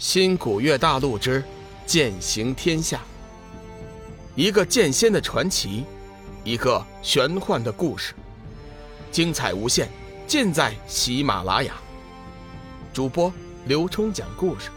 新古月大陆之剑行天下，一个剑仙的传奇，一个玄幻的故事，精彩无限，尽在喜马拉雅。主播刘冲讲故事，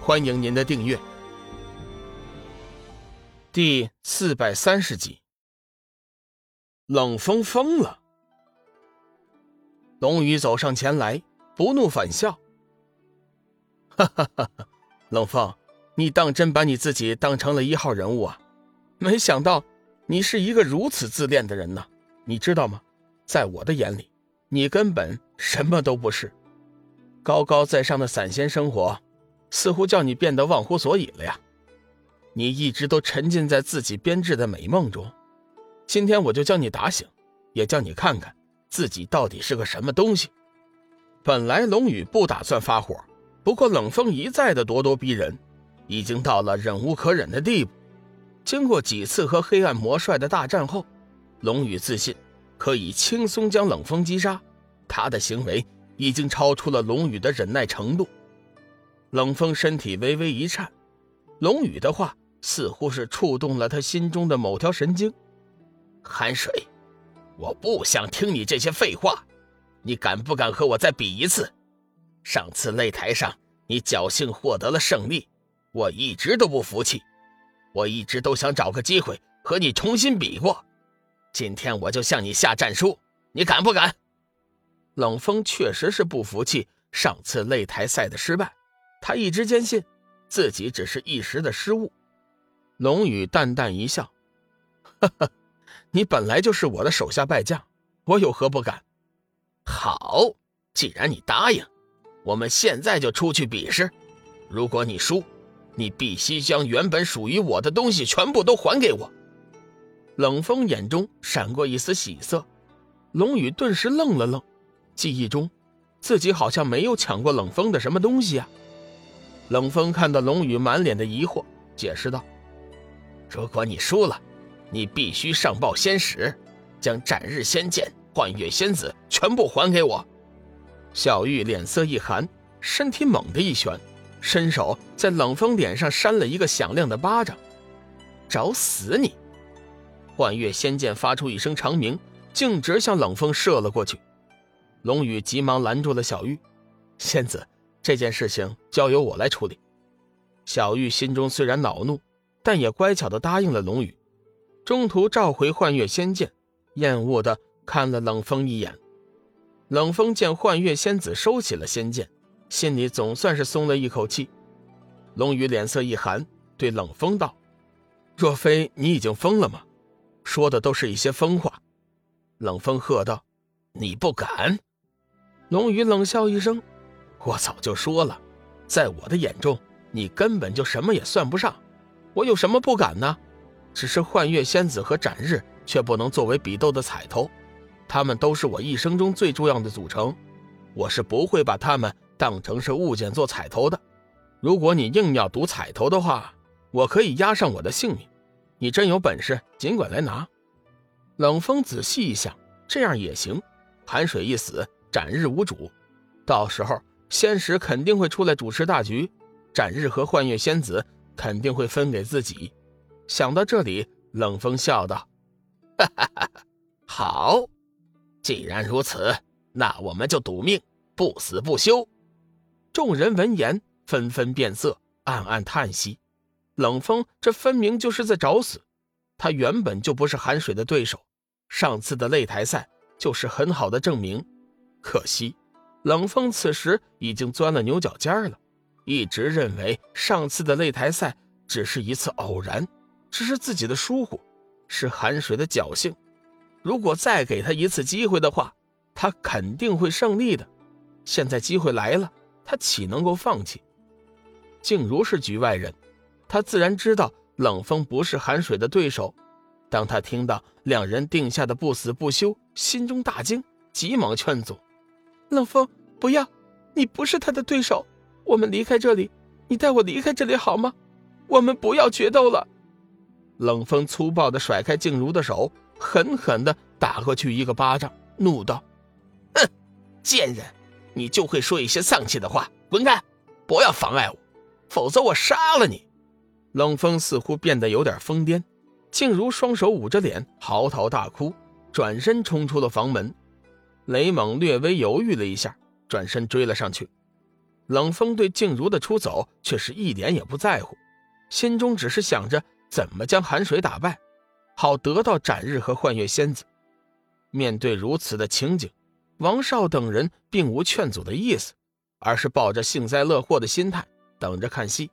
欢迎您的订阅。第四百三十集，冷风疯了。龙宇走上前来，不怒反笑。哈哈哈！冷风，你当真把你自己当成了一号人物啊？没想到你是一个如此自恋的人呢。你知道吗？在我的眼里，你根本什么都不是。高高在上的散仙生活，似乎叫你变得忘乎所以了呀。你一直都沉浸在自己编织的美梦中。今天我就叫你打醒，也叫你看看自己到底是个什么东西。本来龙宇不打算发火。不过冷风一再的咄咄逼人，已经到了忍无可忍的地步。经过几次和黑暗魔帅的大战后，龙宇自信可以轻松将冷风击杀。他的行为已经超出了龙宇的忍耐程度。冷风身体微微一颤，龙宇的话似乎是触动了他心中的某条神经。寒水，我不想听你这些废话，你敢不敢和我再比一次？上次擂台上，你侥幸获得了胜利，我一直都不服气，我一直都想找个机会和你重新比过。今天我就向你下战书，你敢不敢？冷风确实是不服气上次擂台赛的失败，他一直坚信自己只是一时的失误。龙宇淡淡一笑：“哈哈，你本来就是我的手下败将，我有何不敢？好，既然你答应。”我们现在就出去比试，如果你输，你必须将原本属于我的东西全部都还给我。冷风眼中闪过一丝喜色，龙宇顿时愣了愣，记忆中自己好像没有抢过冷风的什么东西啊。冷风看到龙宇满脸的疑惑，解释道：“如果你输了，你必须上报仙使，将斩日仙剑、幻月仙子全部还给我。”小玉脸色一寒，身体猛地一旋，伸手在冷风脸上扇了一个响亮的巴掌。找死你！幻月仙剑发出一声长鸣，径直向冷风射了过去。龙宇急忙拦住了小玉：“仙子，这件事情交由我来处理。”小玉心中虽然恼怒，但也乖巧地答应了龙宇。中途召回幻月仙剑，厌恶地看了冷风一眼。冷风见幻月仙子收起了仙剑，心里总算是松了一口气。龙宇脸色一寒，对冷风道：“若非你已经疯了吗？说的都是一些疯话。”冷风喝道：“你不敢！”龙宇冷笑一声：“我早就说了，在我的眼中，你根本就什么也算不上。我有什么不敢呢？只是幻月仙子和斩日却不能作为比斗的彩头。”他们都是我一生中最重要的组成，我是不会把他们当成是物件做彩头的。如果你硬要赌彩头的话，我可以押上我的性命。你真有本事，尽管来拿。冷风仔细一想，这样也行。寒水一死，斩日无主，到时候仙使肯定会出来主持大局，斩日和幻月仙子肯定会分给自己。想到这里，冷风笑道：“ 哈哈哈，好。”既然如此，那我们就赌命，不死不休。众人闻言纷纷变色，暗暗叹息。冷风这分明就是在找死。他原本就不是寒水的对手，上次的擂台赛就是很好的证明。可惜，冷风此时已经钻了牛角尖了，一直认为上次的擂台赛只是一次偶然，只是自己的疏忽，是寒水的侥幸。如果再给他一次机会的话，他肯定会胜利的。现在机会来了，他岂能够放弃？静茹是局外人，他自然知道冷风不是寒水的对手。当他听到两人定下的不死不休，心中大惊，急忙劝阻：“冷风，不要！你不是他的对手。我们离开这里，你带我离开这里好吗？我们不要决斗了。”冷风粗暴地甩开静茹的手。狠狠的打过去一个巴掌，怒道：“哼，贱人，你就会说一些丧气的话，滚开！不要妨碍我！否则我杀了你！冷风似乎变得有点疯癫，静茹双手捂着脸嚎啕大哭，转身冲出了房门。雷猛略微犹豫了一下，转身追了上去。冷风对静茹的出走却是一点也不在乎，心中只是想着怎么将寒水打败，好得到斩日和幻月仙子。面对如此的情景，王少等人并无劝阻的意思，而是抱着幸灾乐祸的心态等着看戏。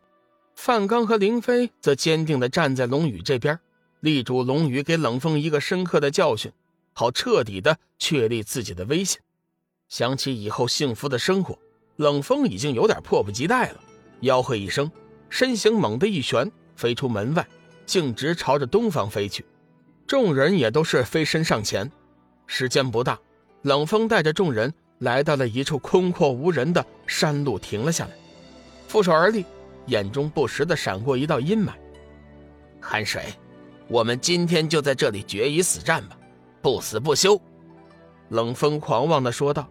范刚和凌飞则坚定地站在龙宇这边，力主龙宇给冷风一个深刻的教训，好彻底地确立自己的威信。想起以后幸福的生活。冷风已经有点迫不及待了，吆喝一声，身形猛地一旋，飞出门外，径直朝着东方飞去。众人也都是飞身上前。时间不大，冷风带着众人来到了一处空阔无人的山路，停了下来，负手而立，眼中不时的闪过一道阴霾。寒水，我们今天就在这里决一死战吧，不死不休！冷风狂妄的说道。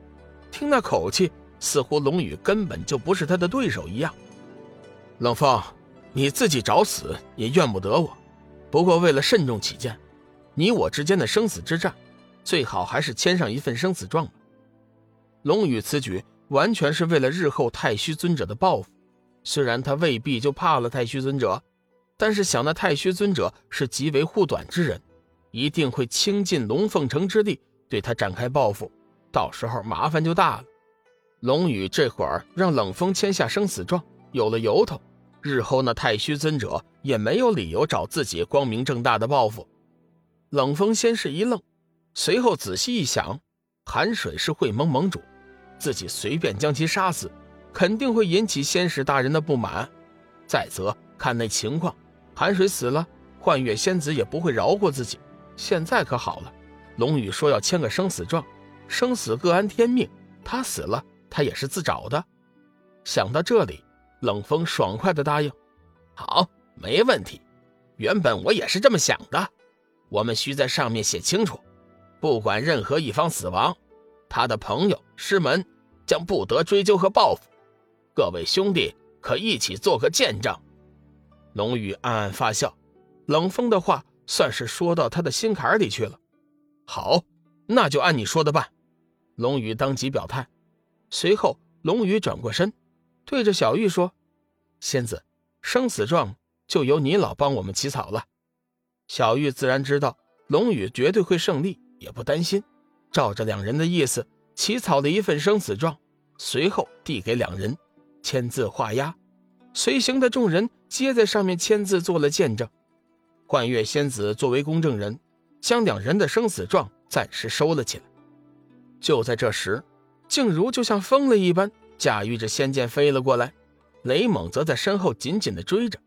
听那口气。似乎龙宇根本就不是他的对手一样。冷风，你自己找死也怨不得我。不过为了慎重起见，你我之间的生死之战，最好还是签上一份生死状吧。龙宇此举完全是为了日后太虚尊者的报复。虽然他未必就怕了太虚尊者，但是想那太虚尊者是极为护短之人，一定会倾尽龙凤城之力对他展开报复，到时候麻烦就大了。龙宇这会儿让冷风签下生死状，有了由头，日后那太虚尊者也没有理由找自己光明正大的报复。冷风先是一愣，随后仔细一想，寒水是会盟盟主，自己随便将其杀死，肯定会引起仙使大人的不满。再则看那情况，寒水死了，幻月仙子也不会饶过自己。现在可好了，龙宇说要签个生死状，生死各安天命，他死了。他也是自找的。想到这里，冷风爽快的答应：“好，没问题。原本我也是这么想的。我们需在上面写清楚，不管任何一方死亡，他的朋友师门将不得追究和报复。各位兄弟可一起做个见证。”龙宇暗暗发笑，冷风的话算是说到他的心坎里去了。好，那就按你说的办。龙宇当即表态。随后，龙宇转过身，对着小玉说：“仙子，生死状就由你老帮我们起草了。”小玉自然知道龙宇绝对会胜利，也不担心，照着两人的意思起草了一份生死状，随后递给两人，签字画押。随行的众人皆在上面签字做了见证。幻月仙子作为公证人，将两人的生死状暂时收了起来。就在这时。静茹就像疯了一般，驾驭着仙剑飞了过来，雷猛则在身后紧紧地追着。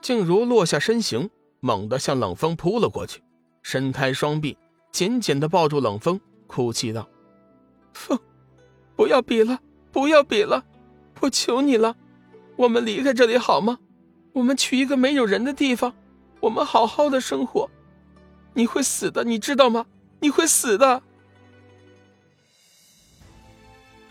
静茹落下身形，猛地向冷风扑了过去，伸开双臂，紧紧地抱住冷风，哭泣道：“风，不要比了，不要比了，我求你了，我们离开这里好吗？我们去一个没有人的地方，我们好好的生活。你会死的，你知道吗？你会死的。”